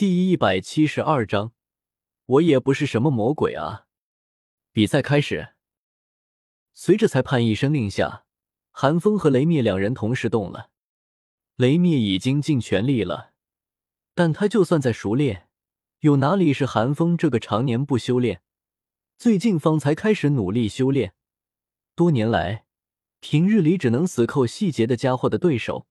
第一百七十二章，我也不是什么魔鬼啊！比赛开始。随着裁判一声令下，韩风和雷灭两人同时动了。雷灭已经尽全力了，但他就算再熟练，有哪里是韩风这个常年不修炼，最近方才开始努力修炼，多年来平日里只能死扣细节的家伙的对手。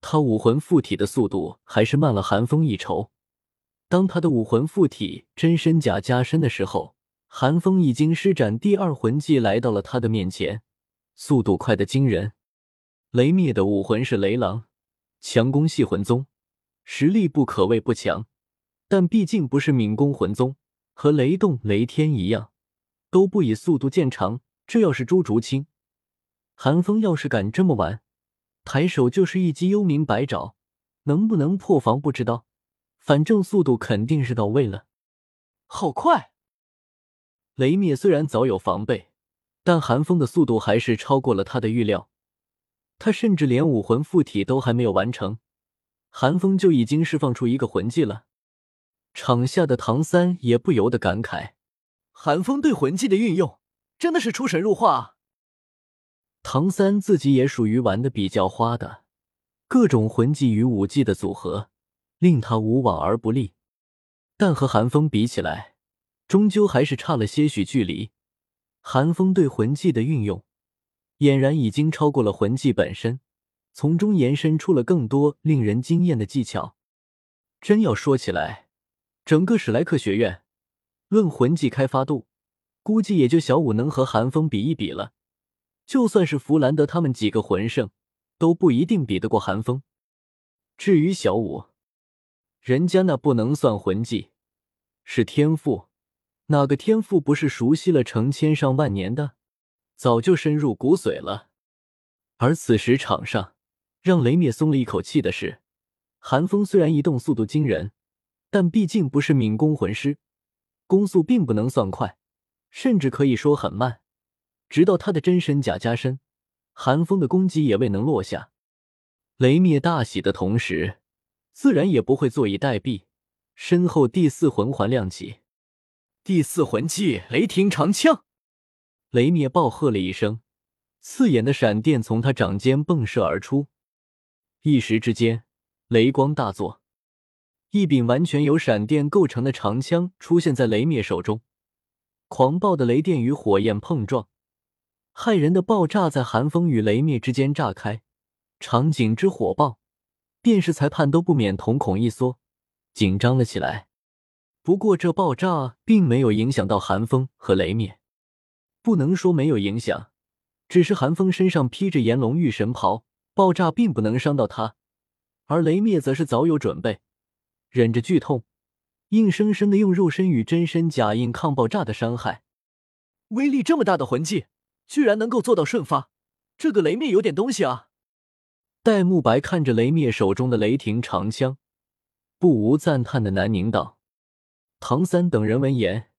他武魂附体的速度还是慢了韩风一筹。当他的武魂附体真身甲加身的时候，韩风已经施展第二魂技来到了他的面前，速度快得惊人。雷灭的武魂是雷狼，强攻系魂宗，实力不可谓不强，但毕竟不是敏攻魂宗，和雷动、雷天一样，都不以速度见长。这要是朱竹清，韩风要是敢这么玩。抬手就是一击幽冥白爪，能不能破防不知道，反正速度肯定是到位了。好快！雷灭虽然早有防备，但寒风的速度还是超过了他的预料。他甚至连武魂附体都还没有完成，寒风就已经释放出一个魂技了。场下的唐三也不由得感慨：寒风对魂技的运用真的是出神入化啊！唐三自己也属于玩的比较花的，各种魂技与武技的组合令他无往而不利，但和寒风比起来，终究还是差了些许距离。寒风对魂技的运用，俨然已经超过了魂技本身，从中延伸出了更多令人惊艳的技巧。真要说起来，整个史莱克学院论魂技开发度，估计也就小五能和寒风比一比了。就算是弗兰德他们几个魂圣，都不一定比得过寒风。至于小五，人家那不能算魂技，是天赋。哪个天赋不是熟悉了成千上万年的，早就深入骨髓了。而此时场上，让雷灭松了一口气的是，寒风虽然移动速度惊人，但毕竟不是敏攻魂师，攻速并不能算快，甚至可以说很慢。直到他的真身甲加身，寒风的攻击也未能落下。雷灭大喜的同时，自然也不会坐以待毙，身后第四魂环亮起，第四魂技雷霆长枪。雷灭暴喝了一声，刺眼的闪电从他掌间迸射而出，一时之间雷光大作，一柄完全由闪电构成的长枪出现在雷灭手中，狂暴的雷电与火焰碰撞。骇人的爆炸在寒风与雷灭之间炸开，场景之火爆，电视裁判都不免瞳孔一缩，紧张了起来。不过这爆炸并没有影响到寒风和雷灭，不能说没有影响，只是寒风身上披着炎龙御神袍，爆炸并不能伤到他，而雷灭则是早有准备，忍着剧痛，硬生生的用肉身与真身假印抗爆炸的伤害。威力这么大的魂技！居然能够做到瞬发，这个雷灭有点东西啊！戴沐白看着雷灭手中的雷霆长枪，不无赞叹的南宁道。唐三等人闻言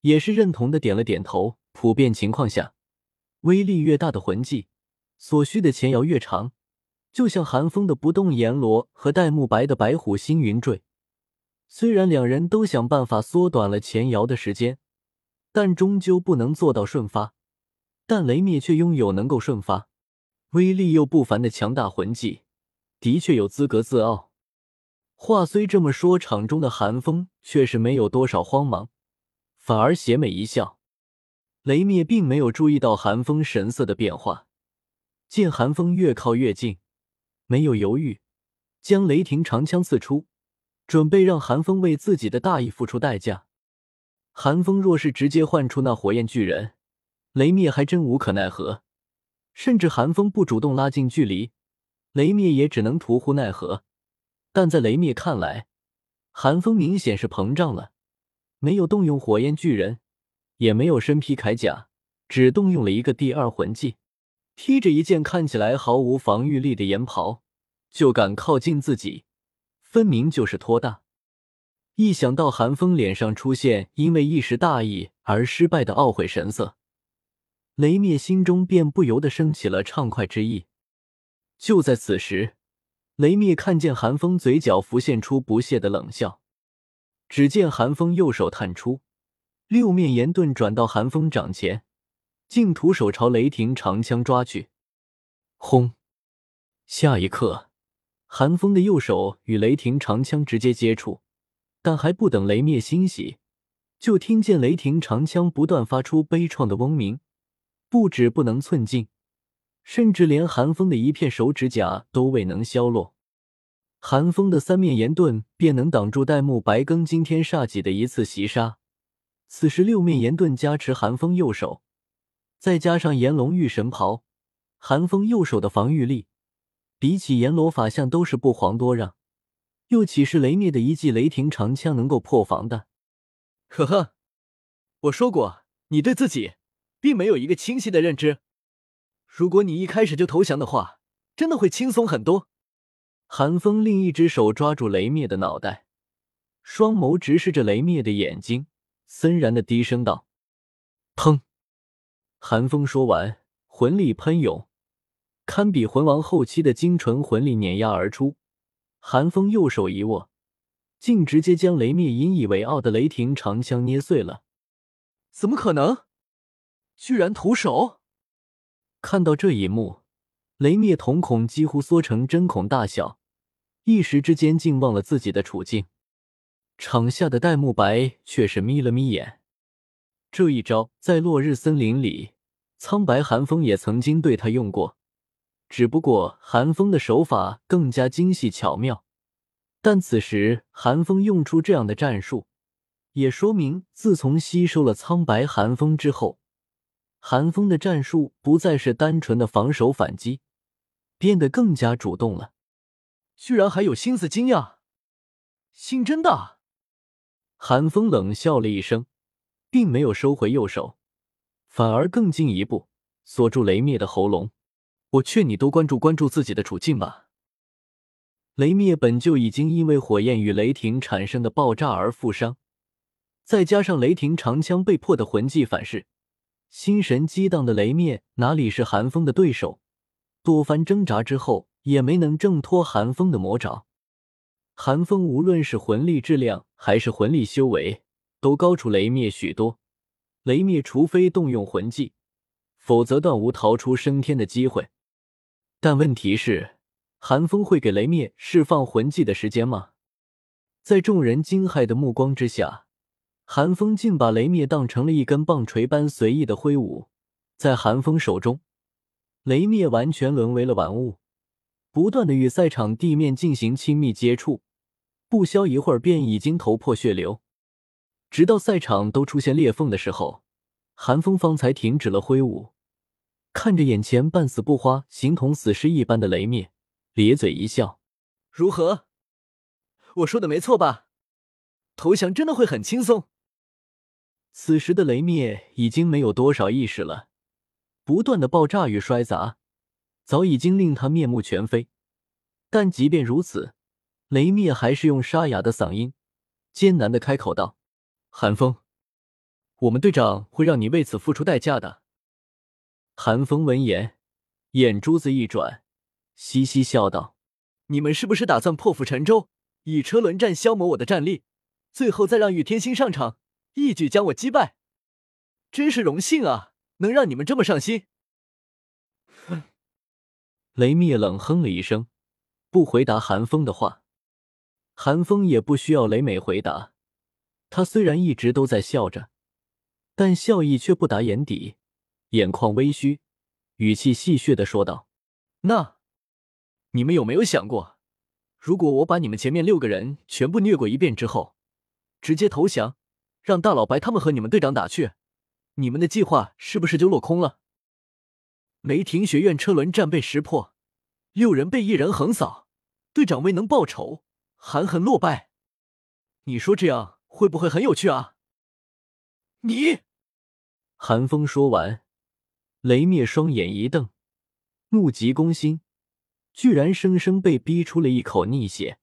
也是认同的点了点头。普遍情况下，威力越大的魂技，所需的前摇越长。就像寒风的不动阎罗和戴沐白的白虎星云坠，虽然两人都想办法缩短了前摇的时间，但终究不能做到瞬发。但雷灭却拥有能够瞬发、威力又不凡的强大魂技，的确有资格自傲。话虽这么说，场中的寒风却是没有多少慌忙，反而邪魅一笑。雷灭并没有注意到寒风神色的变化，见寒风越靠越近，没有犹豫，将雷霆长枪刺出，准备让寒风为自己的大意付出代价。寒风若是直接唤出那火焰巨人，雷灭还真无可奈何，甚至寒风不主动拉近距离，雷灭也只能徒呼奈何。但在雷灭看来，寒风明显是膨胀了，没有动用火焰巨人，也没有身披铠甲，只动用了一个第二魂技，披着一件看起来毫无防御力的炎袍，就敢靠近自己，分明就是托大。一想到寒风脸上出现因为一时大意而失败的懊悔神色。雷灭心中便不由得升起了畅快之意。就在此时，雷灭看见寒风嘴角浮现出不屑的冷笑。只见寒风右手探出，六面炎盾转到寒风掌前，竟徒手朝雷霆长枪抓去。轰！下一刻，寒风的右手与雷霆长枪直接接触，但还不等雷灭欣喜，就听见雷霆长枪不断发出悲怆的嗡鸣，不止不能寸进，甚至连寒风的一片手指甲都未能削落。寒风的三面炎盾便能挡住戴沐白庚惊天煞戟的一次袭杀。此时六面炎盾加持寒风右手，再加上炎龙御神袍，寒风右手的防御力比起阎罗法相都是不遑多让。又岂是雷灭的一记雷霆长枪能够破防的？呵呵，我说过，你对自己并没有一个清晰的认知。如果你一开始就投降的话，真的会轻松很多。寒风另一只手抓住雷灭的脑袋，双眸直视着雷灭的眼睛，森然的低声道：“砰！”寒风说完，魂力喷涌，堪比魂王后期的精纯魂力碾压而出。寒风右手一握，竟直接将雷灭引以为傲的雷霆长枪捏碎了。怎么可能？居然徒手！看到这一幕，雷灭瞳孔几乎缩成针孔大小。一时之间，竟忘了自己的处境。场下的戴沐白却是眯了眯眼。这一招在落日森林里，苍白寒风也曾经对他用过，只不过寒风的手法更加精细巧妙。但此时寒风用出这样的战术，也说明自从吸收了苍白寒风之后，寒风的战术不再是单纯的防守反击，变得更加主动了。居然还有心思惊讶，心真大。寒风冷笑了一声，并没有收回右手，反而更进一步锁住雷灭的喉咙。我劝你多关注关注自己的处境吧。雷灭本就已经因为火焰与雷霆产生的爆炸而负伤，再加上雷霆长枪被迫的魂技反噬，心神激荡的雷灭哪里是寒风的对手？多番挣扎之后。也没能挣脱寒风的魔爪。寒风无论是魂力质量还是魂力修为，都高出雷灭许多。雷灭除非动用魂技，否则断无逃出升天的机会。但问题是，寒风会给雷灭释放魂技的时间吗？在众人惊骇的目光之下，寒风竟把雷灭当成了一根棒槌般随意的挥舞。在寒风手中，雷灭完全沦为了玩物。不断的与赛场地面进行亲密接触，不消一会儿便已经头破血流，直到赛场都出现裂缝的时候，寒风方才停止了挥舞，看着眼前半死不活、形同死尸一般的雷灭，咧嘴一笑：“如何？我说的没错吧？投降真的会很轻松。”此时的雷灭已经没有多少意识了，不断的爆炸与摔砸。早已经令他面目全非，但即便如此，雷灭还是用沙哑的嗓音艰难的开口道：“寒风，我们队长会让你为此付出代价的。”寒风闻言，眼珠子一转，嘻嘻笑道：“你们是不是打算破釜沉舟，以车轮战消磨我的战力，最后再让玉天心上场，一举将我击败？真是荣幸啊，能让你们这么上心。”哼。雷灭冷哼了一声，不回答寒风的话。寒风也不需要雷美回答，他虽然一直都在笑着，但笑意却不达眼底，眼眶微虚，语气戏谑的说道：“那，你们有没有想过，如果我把你们前面六个人全部虐过一遍之后，直接投降，让大老白他们和你们队长打去，你们的计划是不是就落空了？”雷霆学院车轮战被识破，六人被一人横扫，队长未能报仇，含恨落败。你说这样会不会很有趣啊？你，寒风说完，雷灭双眼一瞪，怒急攻心，居然生生被逼出了一口逆血，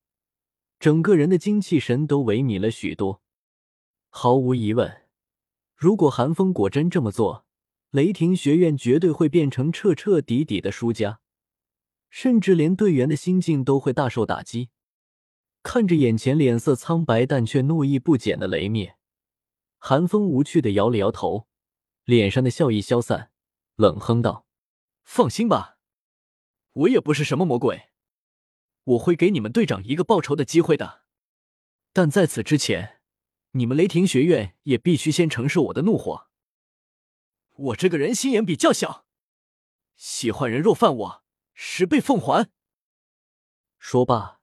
整个人的精气神都萎靡了许多。毫无疑问，如果寒风果真这么做，雷霆学院绝对会变成彻彻底底的输家，甚至连队员的心境都会大受打击。看着眼前脸色苍白但却怒意不减的雷灭，韩风无趣的摇了摇头，脸上的笑意消散，冷哼道：“放心吧，我也不是什么魔鬼，我会给你们队长一个报仇的机会的。但在此之前，你们雷霆学院也必须先承受我的怒火。我这个人心眼比较小，喜欢人若犯我，十倍奉还。”说罢。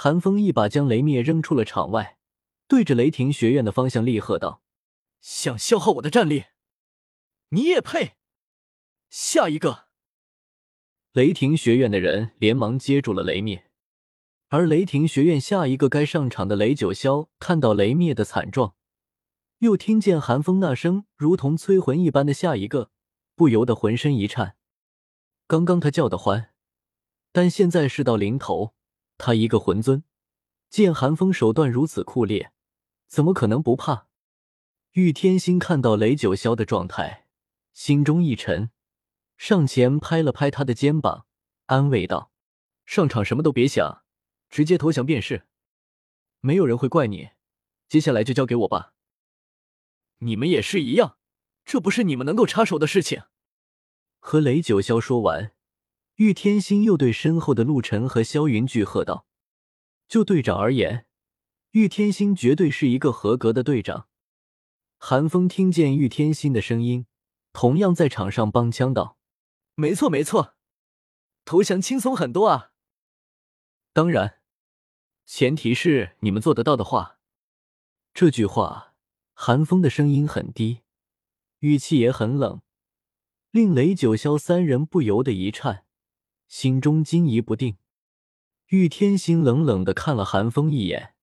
韩风一把将雷灭扔出了场外，对着雷霆学院的方向厉喝道：“想消耗我的战力，你也配！下一个！”雷霆学院的人连忙接住了雷灭，而雷霆学院下一个该上场的雷九霄看到雷灭的惨状，又听见寒风那声如同催魂一般的下一个，不由得浑身一颤。刚刚他叫得欢，但现在事到临头。他一个魂尊，见寒风手段如此酷烈，怎么可能不怕？玉天心看到雷九霄的状态，心中一沉，上前拍了拍他的肩膀，安慰道：“上场什么都别想，直接投降便是。没有人会怪你，接下来就交给我吧。你们也是一样，这不是你们能够插手的事情。”和雷九霄说完。玉天心又对身后的陆晨和萧云巨喝道：“就队长而言，玉天心绝对是一个合格的队长。”韩风听见玉天心的声音，同样在场上帮腔道：“没错，没错，投降轻松很多啊。当然，前提是你们做得到的话。”这句话，韩风的声音很低，语气也很冷，令雷九霄三人不由得一颤。心中惊疑不定，玉天心冷冷的看了韩风一眼，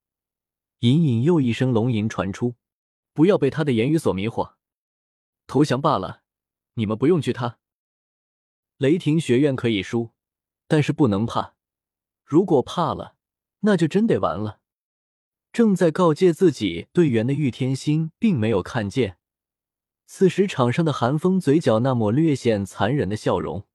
隐隐又一声龙吟传出：“不要被他的言语所迷惑，投降罢了，你们不用惧他。雷霆学院可以输，但是不能怕，如果怕了，那就真得完了。”正在告诫自己队员的玉天心并没有看见，此时场上的韩风嘴角那抹略显残忍的笑容。